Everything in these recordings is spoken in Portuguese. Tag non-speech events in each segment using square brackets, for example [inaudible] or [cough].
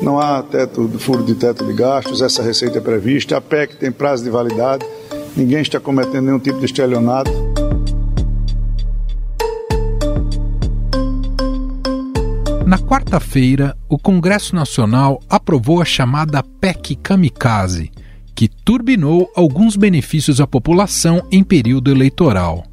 Não há teto, furo de teto de gastos, essa receita é prevista, a PEC tem prazo de validade, ninguém está cometendo nenhum tipo de estelionato. Na quarta-feira, o Congresso Nacional aprovou a chamada PEC Kamikaze, que turbinou alguns benefícios à população em período eleitoral.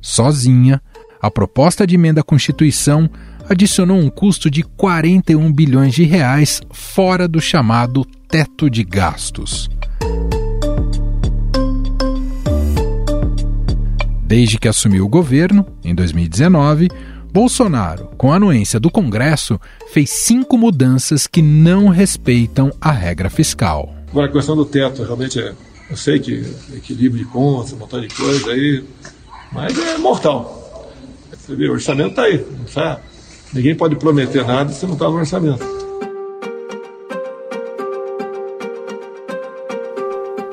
Sozinha, a proposta de emenda à Constituição adicionou um custo de 41 bilhões de reais fora do chamado teto de gastos. Desde que assumiu o governo, em 2019, Bolsonaro, com a anuência do Congresso, fez cinco mudanças que não respeitam a regra fiscal. Agora, a questão do teto, realmente é. Eu sei que equilíbrio de contas, um montão de coisa aí, mas é mortal. Você vê, o orçamento está aí, não está Ninguém pode prometer nada se não está no orçamento.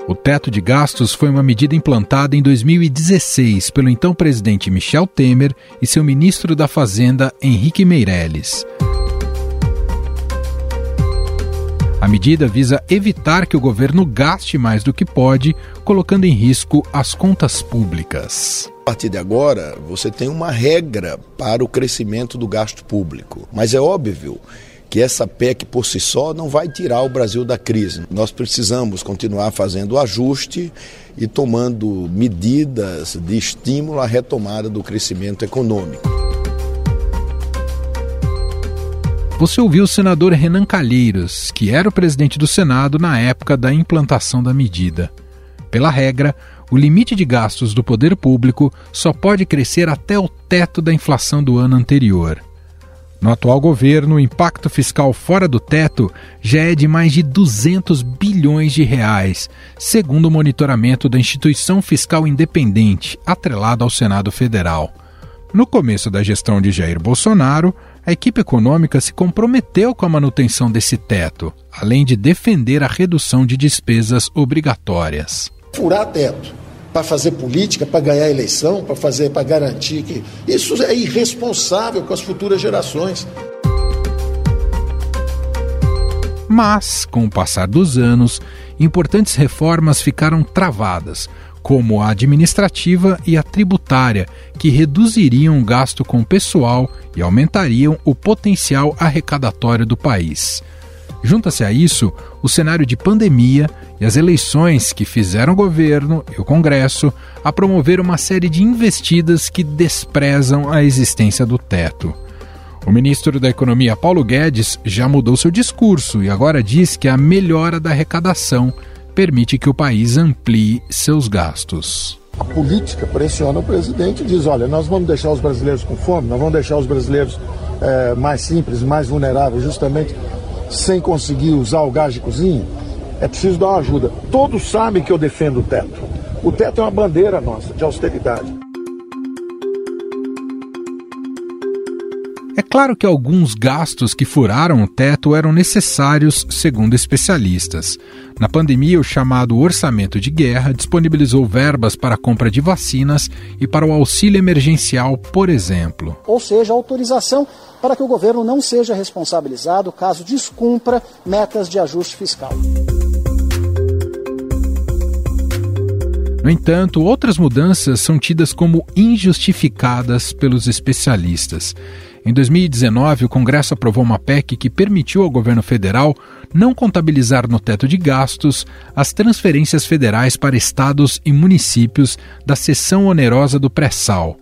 O teto de gastos foi uma medida implantada em 2016 pelo então presidente Michel Temer e seu ministro da Fazenda, Henrique Meirelles. A medida visa evitar que o governo gaste mais do que pode, colocando em risco as contas públicas. A partir de agora, você tem uma regra para o crescimento do gasto público. Mas é óbvio que essa PEC por si só não vai tirar o Brasil da crise. Nós precisamos continuar fazendo ajuste e tomando medidas de estímulo à retomada do crescimento econômico. Você ouviu o senador Renan Calheiros, que era o presidente do Senado na época da implantação da medida. Pela regra, o limite de gastos do poder público só pode crescer até o teto da inflação do ano anterior. No atual governo, o impacto fiscal fora do teto já é de mais de 200 bilhões de reais, segundo o monitoramento da instituição fiscal independente, atrelada ao Senado Federal. No começo da gestão de Jair Bolsonaro, a equipe econômica se comprometeu com a manutenção desse teto, além de defender a redução de despesas obrigatórias. Furar teto para fazer política, para ganhar eleição, para fazer, para garantir que isso é irresponsável com as futuras gerações. Mas, com o passar dos anos, importantes reformas ficaram travadas, como a administrativa e a tributária, que reduziriam o gasto com pessoal e aumentariam o potencial arrecadatório do país. Junta-se a isso o cenário de pandemia e as eleições que fizeram o governo e o Congresso a promover uma série de investidas que desprezam a existência do teto. O ministro da Economia, Paulo Guedes, já mudou seu discurso e agora diz que a melhora da arrecadação permite que o país amplie seus gastos. A política pressiona o presidente e diz: olha, nós vamos deixar os brasileiros com fome, nós vamos deixar os brasileiros é, mais simples, mais vulneráveis, justamente sem conseguir usar o gás de cozinha. É preciso dar uma ajuda. Todos sabem que eu defendo o teto. O teto é uma bandeira nossa de austeridade. É claro que alguns gastos que furaram o teto eram necessários, segundo especialistas. Na pandemia, o chamado orçamento de guerra disponibilizou verbas para a compra de vacinas e para o auxílio emergencial, por exemplo. Ou seja, autorização para que o governo não seja responsabilizado caso descumpra metas de ajuste fiscal. No entanto, outras mudanças são tidas como injustificadas pelos especialistas. Em 2019, o Congresso aprovou uma PEC que permitiu ao governo federal não contabilizar no teto de gastos as transferências federais para estados e municípios da seção onerosa do pré-sal.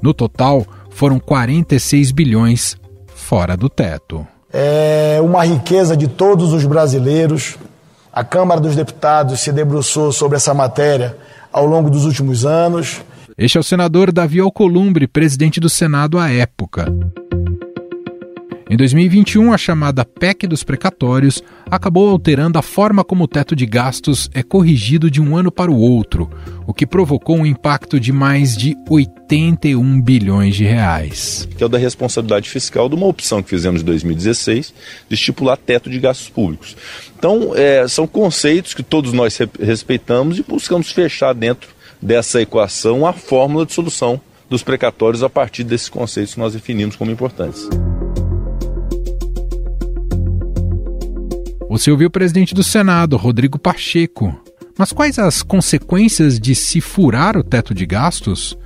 No total, foram 46 bilhões fora do teto. É uma riqueza de todos os brasileiros. A Câmara dos Deputados se debruçou sobre essa matéria ao longo dos últimos anos. Este é o senador Davi Alcolumbre, presidente do Senado à época. Em 2021, a chamada PEC dos precatórios acabou alterando a forma como o teto de gastos é corrigido de um ano para o outro, o que provocou um impacto de mais de 81 bilhões de reais. Que é o da responsabilidade fiscal de uma opção que fizemos em 2016 de estipular teto de gastos públicos. Então, é, são conceitos que todos nós respeitamos e buscamos fechar dentro dessa equação a fórmula de solução dos precatórios a partir desses conceitos que nós definimos como importantes. Você ouviu o presidente do Senado, Rodrigo Pacheco. Mas quais as consequências de se furar o teto de gastos?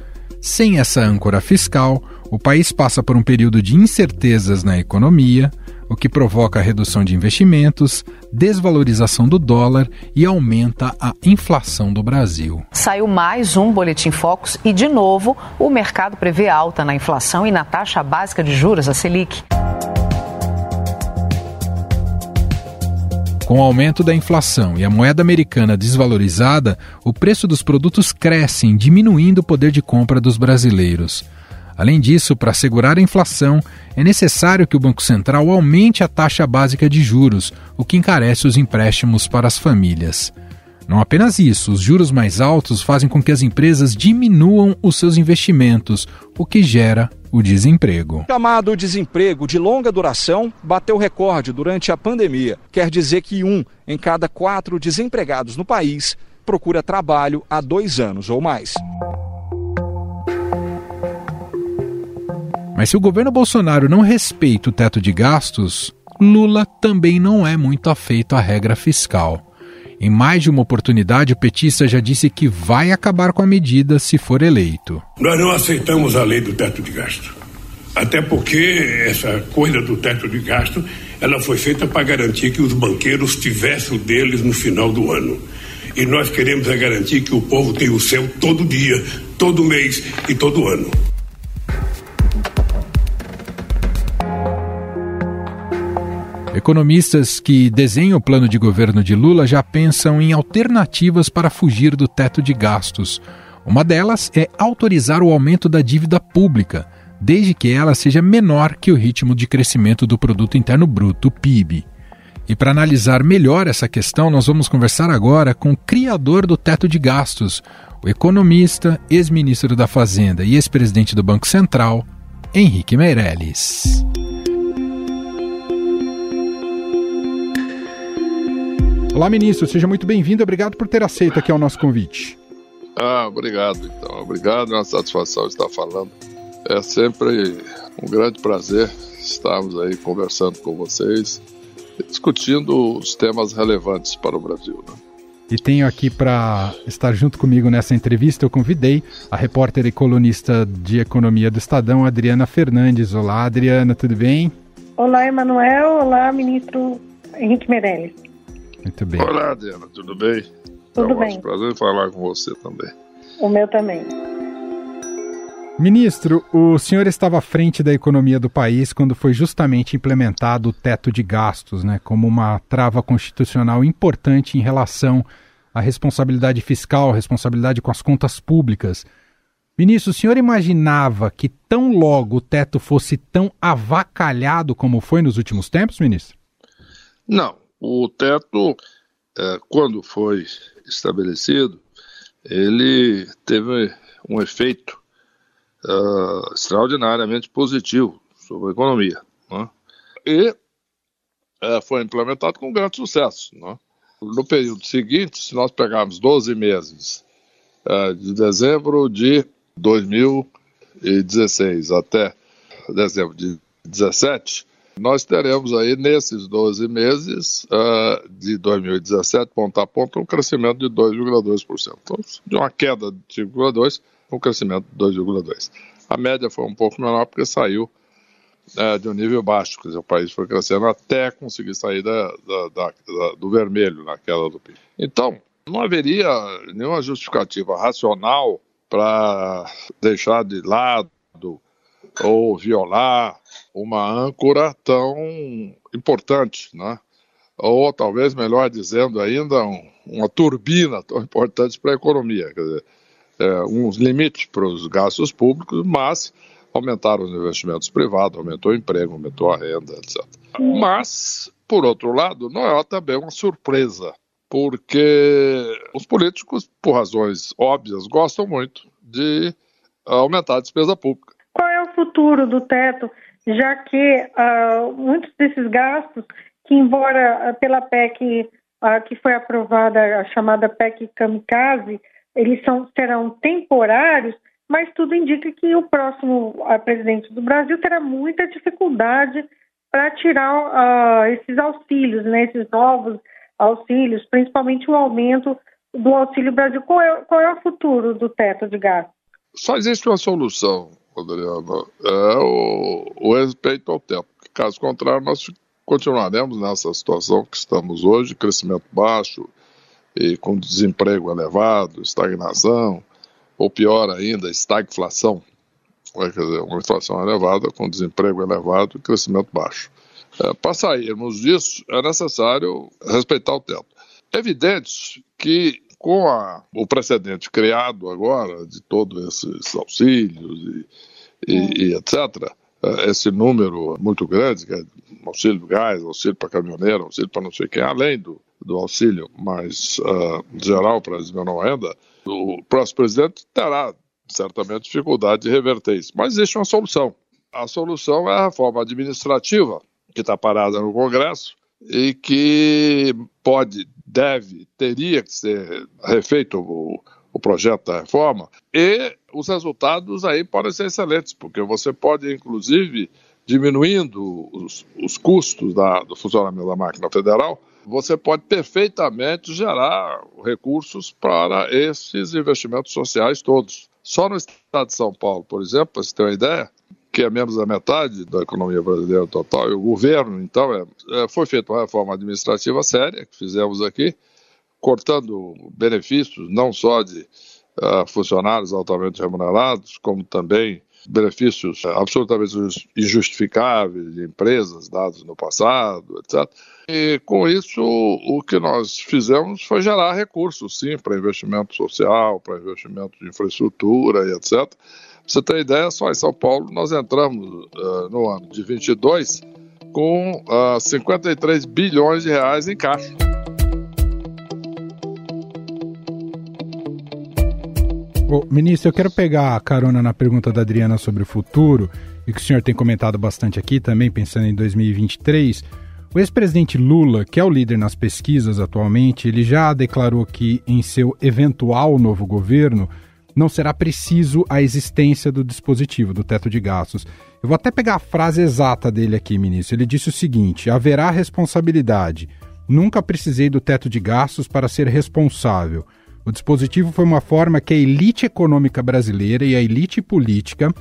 Sem essa âncora fiscal, o país passa por um período de incertezas na economia, o que provoca redução de investimentos, desvalorização do dólar e aumenta a inflação do Brasil. Saiu mais um Boletim Focus e, de novo, o mercado prevê alta na inflação e na taxa básica de juros, a Selic. Com o aumento da inflação e a moeda americana desvalorizada, o preço dos produtos cresce, diminuindo o poder de compra dos brasileiros. Além disso, para segurar a inflação, é necessário que o Banco Central aumente a taxa básica de juros, o que encarece os empréstimos para as famílias. Não apenas isso, os juros mais altos fazem com que as empresas diminuam os seus investimentos, o que gera o desemprego. O chamado desemprego de longa duração bateu recorde durante a pandemia. Quer dizer que um em cada quatro desempregados no país procura trabalho há dois anos ou mais. Mas se o governo Bolsonaro não respeita o teto de gastos, Lula também não é muito afeito à regra fiscal. Em mais de uma oportunidade, o petista já disse que vai acabar com a medida se for eleito. Nós não aceitamos a lei do teto de gasto. Até porque essa coisa do teto de gasto, ela foi feita para garantir que os banqueiros tivessem o deles no final do ano. E nós queremos é garantir que o povo tenha o seu todo dia, todo mês e todo ano. Economistas que desenham o plano de governo de Lula já pensam em alternativas para fugir do teto de gastos. Uma delas é autorizar o aumento da dívida pública, desde que ela seja menor que o ritmo de crescimento do produto interno bruto, PIB. E para analisar melhor essa questão, nós vamos conversar agora com o criador do teto de gastos, o economista, ex-ministro da Fazenda e ex-presidente do Banco Central, Henrique Meirelles. Olá, ministro, seja muito bem-vindo. Obrigado por ter aceito aqui o nosso convite. Ah, obrigado, então. Obrigado, é uma satisfação estar falando. É sempre um grande prazer estarmos aí conversando com vocês, discutindo os temas relevantes para o Brasil. Né? E tenho aqui para estar junto comigo nessa entrevista, eu convidei a repórter e colunista de economia do Estadão, Adriana Fernandes. Olá, Adriana, tudo bem? Olá, Emanuel. Olá, ministro Henrique Meirelles. Muito bem. Olá, Diana, tudo bem? Tudo é um bem. prazer falar com você também. O meu também. Ministro, o senhor estava à frente da economia do país quando foi justamente implementado o teto de gastos, né, como uma trava constitucional importante em relação à responsabilidade fiscal, responsabilidade com as contas públicas. Ministro, o senhor imaginava que tão logo o teto fosse tão avacalhado como foi nos últimos tempos, ministro? Não, o teto, é, quando foi estabelecido, ele teve um efeito uh, extraordinariamente positivo sobre a economia. Né? E uh, foi implementado com grande sucesso. Né? No período seguinte, se nós pegarmos 12 meses, de dezembro de 2016 até dezembro de 2017, nós teremos aí, nesses 12 meses uh, de 2017, ponto a ponto, um crescimento de 2,2%. Então, de uma queda de 5,2%, um crescimento de 2,2%. A média foi um pouco menor porque saiu uh, de um nível baixo, quer dizer, o país foi crescendo até conseguir sair da, da, da, do vermelho na queda do PIB. Então, não haveria nenhuma justificativa racional para deixar de lado ou violar uma âncora tão importante, né? ou talvez melhor dizendo ainda, um, uma turbina tão importante para a economia. Quer dizer, é, uns limites para os gastos públicos, mas aumentaram os investimentos privados, aumentou o emprego, aumentou a renda, etc. Mas, por outro lado, não é também uma surpresa, porque os políticos, por razões óbvias, gostam muito de aumentar a despesa pública. Futuro do teto? já que uh, muitos desses gastos, que embora uh, pela PEC uh, que foi aprovada, a chamada PEC Kamikaze, eles são, serão temporários, mas tudo indica que o próximo presidente do Brasil terá muita dificuldade para tirar uh, esses auxílios, né, esses novos auxílios, principalmente o aumento do Auxílio Brasil. Qual é, qual é o futuro do teto de gastos? Só existe uma solução, Adriana, é o, o respeito ao teto. Caso contrário, nós continuaremos nessa situação que estamos hoje, crescimento baixo e com desemprego elevado, estagnação, ou pior ainda, estagflação, quer dizer, uma inflação elevada com desemprego elevado e crescimento baixo. É, para sairmos disso, é necessário respeitar o teto. É evidente que com a, o precedente criado agora de todos esses auxílios e, e, e etc., é, esse número muito grande, que é auxílio gás, auxílio para caminhoneiro, auxílio para não sei quem, além do, do auxílio mais uh, geral para as menor renda, o próximo presidente terá certamente dificuldade de reverter isso. Mas existe uma solução. A solução é a reforma administrativa, que está parada no Congresso e que pode, deve, teria que ser refeito o, o projeto da reforma, e os resultados aí podem ser excelentes, porque você pode, inclusive, diminuindo os, os custos da, do funcionamento da máquina federal, você pode perfeitamente gerar recursos para esses investimentos sociais todos. Só no estado de São Paulo, por exemplo, para você ter uma ideia, que é menos da metade da economia brasileira total, e o governo, então, é, é, foi feita uma reforma administrativa séria, que fizemos aqui, cortando benefícios não só de uh, funcionários altamente remunerados, como também benefícios absolutamente injustificáveis de empresas dados no passado, etc. E com isso, o que nós fizemos foi gerar recursos, sim, para investimento social, para investimento de infraestrutura e etc. Você ter ideia, só em São Paulo nós entramos uh, no ano de 22 com uh, eh, 53 bilhões de reais em caixa. Ô, ministro, eu quero pegar a carona na pergunta da Adriana sobre o futuro, e que o senhor tem comentado bastante aqui também, pensando em 2023. O ex-presidente Lula, que é o líder nas pesquisas atualmente, ele já declarou que em seu eventual novo governo não será preciso a existência do dispositivo, do teto de gastos. Eu vou até pegar a frase exata dele aqui, ministro. Ele disse o seguinte: haverá responsabilidade. Nunca precisei do teto de gastos para ser responsável. O dispositivo foi uma forma que a elite econômica brasileira e a elite política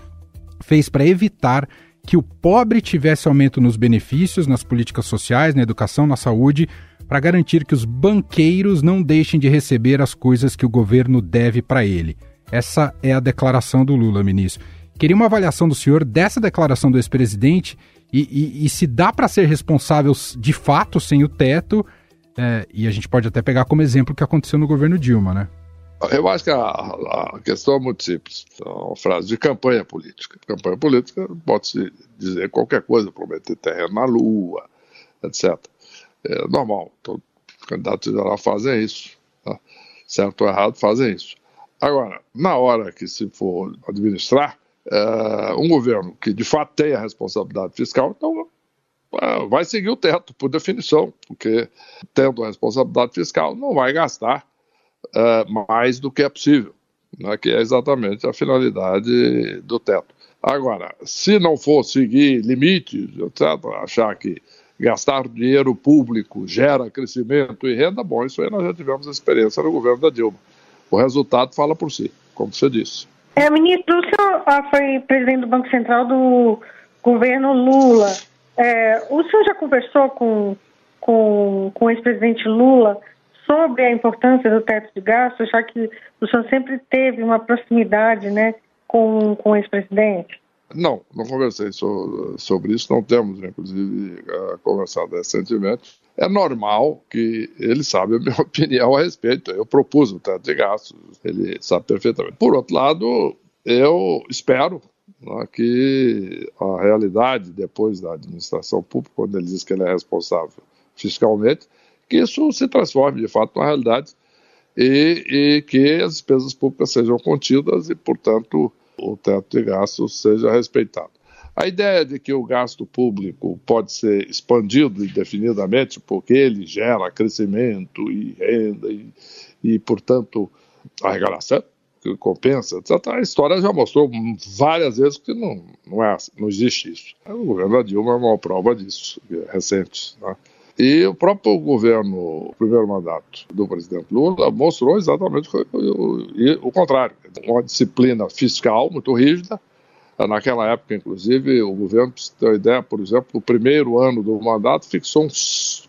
fez para evitar que o pobre tivesse aumento nos benefícios, nas políticas sociais, na educação, na saúde, para garantir que os banqueiros não deixem de receber as coisas que o governo deve para ele. Essa é a declaração do Lula, ministro. Queria uma avaliação do senhor dessa declaração do ex-presidente e, e, e, se dá para ser responsável de fato sem o teto é, e a gente pode até pegar como exemplo o que aconteceu no governo Dilma, né? Eu acho que a, a questão é muito simples. É uma frase de campanha política. Campanha política pode-se dizer qualquer coisa, prometer terreno na Lua, etc. É normal. Todos os candidatos geral fazem isso. Tá? Certo ou errado, fazem isso. Agora, na hora que se for administrar, é, um governo que de fato tem a responsabilidade fiscal, então vai seguir o teto, por definição, porque tendo a responsabilidade fiscal, não vai gastar uh, mais do que é possível, né, que é exatamente a finalidade do teto. Agora, se não for seguir limites, etc., achar que gastar dinheiro público gera crescimento e renda, bom, isso aí nós já tivemos experiência no governo da Dilma. O resultado fala por si, como você disse. É, ministro, o senhor ah, foi presidente do Banco Central do governo Lula. É, o senhor já conversou com, com, com o ex-presidente Lula sobre a importância do teto de gastos, já que o senhor sempre teve uma proximidade né, com, com o ex-presidente? Não, não conversei sobre isso, não temos, inclusive, conversado recentemente. É normal que ele sabe a minha [laughs] opinião a respeito. Eu propus o teto de gastos, ele sabe perfeitamente. Por outro lado, eu espero que a realidade depois da administração pública, quando ele diz que ele é responsável fiscalmente, que isso se transforme de fato numa realidade e, e que as despesas públicas sejam contidas e, portanto, o teto de gastos seja respeitado. A ideia de que o gasto público pode ser expandido indefinidamente porque ele gera crescimento e renda e, e portanto, arrecadação, que compensa. A história já mostrou várias vezes que não, não, é, não existe isso. O governo da Dilma é uma prova disso, é recente. Né? E o próprio governo, o primeiro mandato do presidente Lula, mostrou exatamente o, o, o contrário. Uma disciplina fiscal muito rígida. Naquela época, inclusive, o governo, para ter uma ideia, por exemplo, no primeiro ano do mandato, fixou um,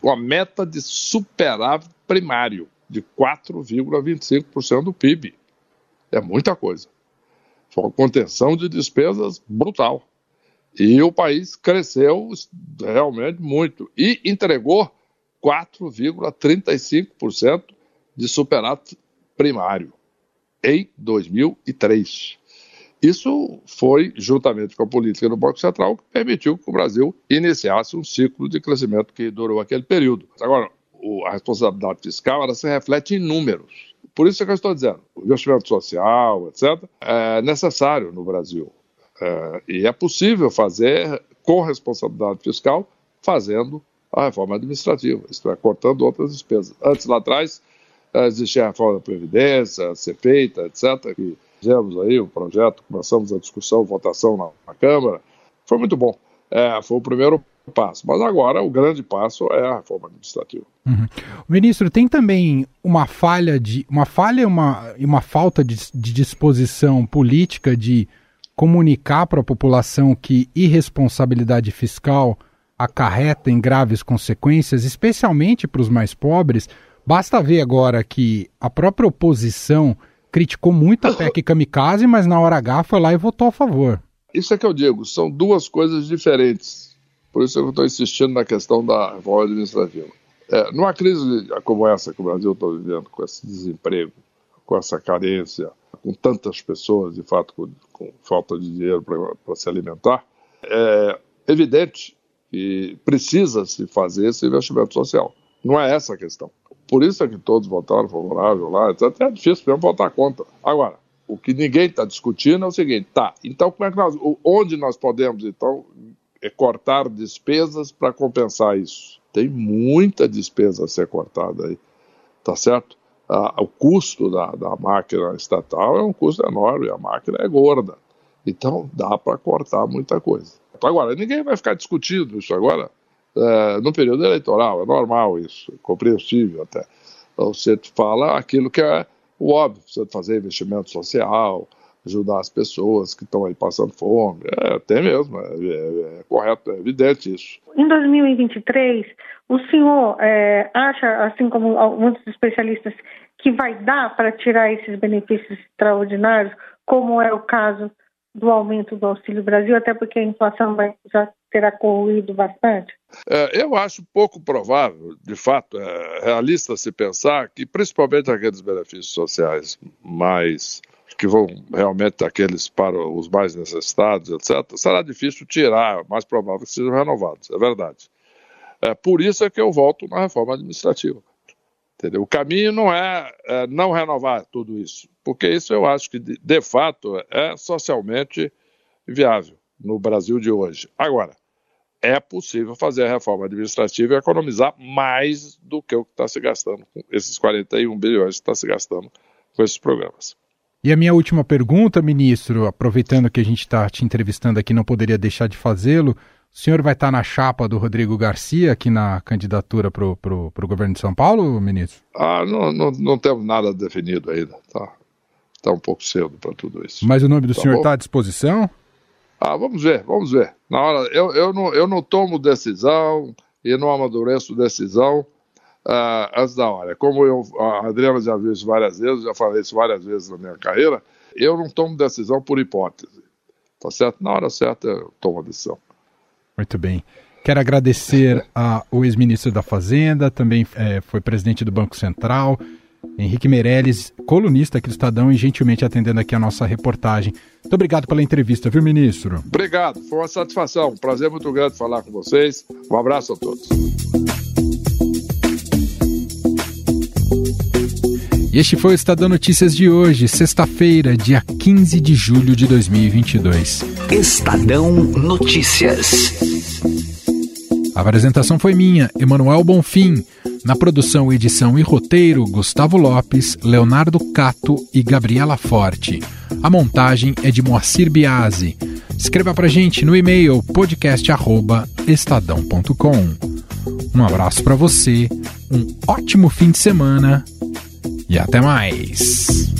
uma meta de superávit primário de 4,25% do PIB. É muita coisa. Foi uma contenção de despesas brutal. E o país cresceu realmente muito e entregou 4,35% de superávit primário em 2003. Isso foi, juntamente com a política do Banco Central, que permitiu que o Brasil iniciasse um ciclo de crescimento que durou aquele período. Agora, a responsabilidade fiscal ela se reflete em números. Por isso é que eu estou dizendo, o investimento social, etc., é necessário no Brasil. É, e é possível fazer com responsabilidade fiscal, fazendo a reforma administrativa, isto é, cortando outras despesas. Antes, lá atrás, é, existia a reforma da Previdência, a ser feita, etc., que fizemos aí o projeto, começamos a discussão, votação na, na Câmara, foi muito bom. É, foi o primeiro passo. Mas agora o grande passo é a reforma administrativa. Uhum. Ministro, tem também uma falha de uma falha uma, e uma falta de, de disposição política de comunicar para a população que irresponsabilidade fiscal acarreta em graves consequências, especialmente para os mais pobres. Basta ver agora que a própria oposição criticou muito a PEC Kamikaze, mas na hora H foi lá e votou a favor. Isso é que eu digo, são duas coisas diferentes. Por isso eu estou insistindo na questão da reforma administrativa. É, numa crise como essa que o Brasil está vivendo, com esse desemprego, com essa carência, com tantas pessoas, de fato, com, com falta de dinheiro para se alimentar, é evidente que precisa se fazer esse investimento social. Não é essa a questão. Por isso é que todos votaram favorável lá, etc. É difícil mesmo votar contra. Agora, o que ninguém está discutindo é o seguinte, tá, então como é que nós, onde nós podemos, então, é cortar despesas para compensar isso. Tem muita despesa a ser cortada aí, tá certo? Ah, o custo da, da máquina estatal é um custo enorme, a máquina é gorda. Então dá para cortar muita coisa. Agora, ninguém vai ficar discutindo isso agora é, no período eleitoral, é normal isso, compreensível até. Você fala aquilo que é o óbvio, você fazer investimento social, ajudar as pessoas que estão aí passando fome. É, até mesmo, é, é, é, correto, é evidente isso. Em 2023, o senhor é, acha, assim como muitos especialistas, que vai dar para tirar esses benefícios extraordinários, como é o caso do aumento do Auxílio Brasil, até porque a inflação vai, já terá corroído bastante? É, eu acho pouco provável, de fato, é realista se pensar que, principalmente aqueles benefícios sociais mais que vão realmente aqueles para os mais necessitados, etc., será difícil tirar, mais provável que sejam renovados, é verdade. É, por isso é que eu volto na reforma administrativa. Entendeu? O caminho não é, é não renovar tudo isso, porque isso eu acho que, de, de fato, é socialmente viável no Brasil de hoje. Agora, é possível fazer a reforma administrativa e economizar mais do que o que está se gastando, com esses 41 bilhões que está se gastando com esses programas. E a minha última pergunta, ministro, aproveitando que a gente está te entrevistando aqui, não poderia deixar de fazê-lo. O senhor vai estar tá na chapa do Rodrigo Garcia aqui na candidatura para o governo de São Paulo, ministro? Ah, não, não, não temos nada definido ainda. Tá, tá um pouco cedo para tudo isso. Mas o nome do tá senhor está à disposição? Ah, vamos ver, vamos ver. Na hora, eu, eu, não, eu não tomo decisão e não amadureço decisão uh, antes da hora. Como eu, a Adriana já viu isso várias vezes, já falei isso várias vezes na minha carreira, eu não tomo decisão por hipótese. Tá certo? Na hora certa eu tomo a decisão. Muito bem. Quero agradecer ao ex-ministro da Fazenda, também é, foi presidente do Banco Central, Henrique Meirelles, colunista aqui do Estadão e gentilmente atendendo aqui a nossa reportagem. Muito obrigado pela entrevista, viu, ministro? Obrigado, foi uma satisfação, um prazer muito grande falar com vocês. Um abraço a todos. E este foi o Estadão Notícias de hoje, sexta-feira, dia 15 de julho de 2022. Estadão Notícias. A apresentação foi minha, Emanuel Bonfim. Na produção, edição e roteiro, Gustavo Lopes, Leonardo Cato e Gabriela Forte. A montagem é de Moacir Biasi. Escreva pra gente no e-mail podcast@estadão.com. Um abraço para você, um ótimo fim de semana e até mais!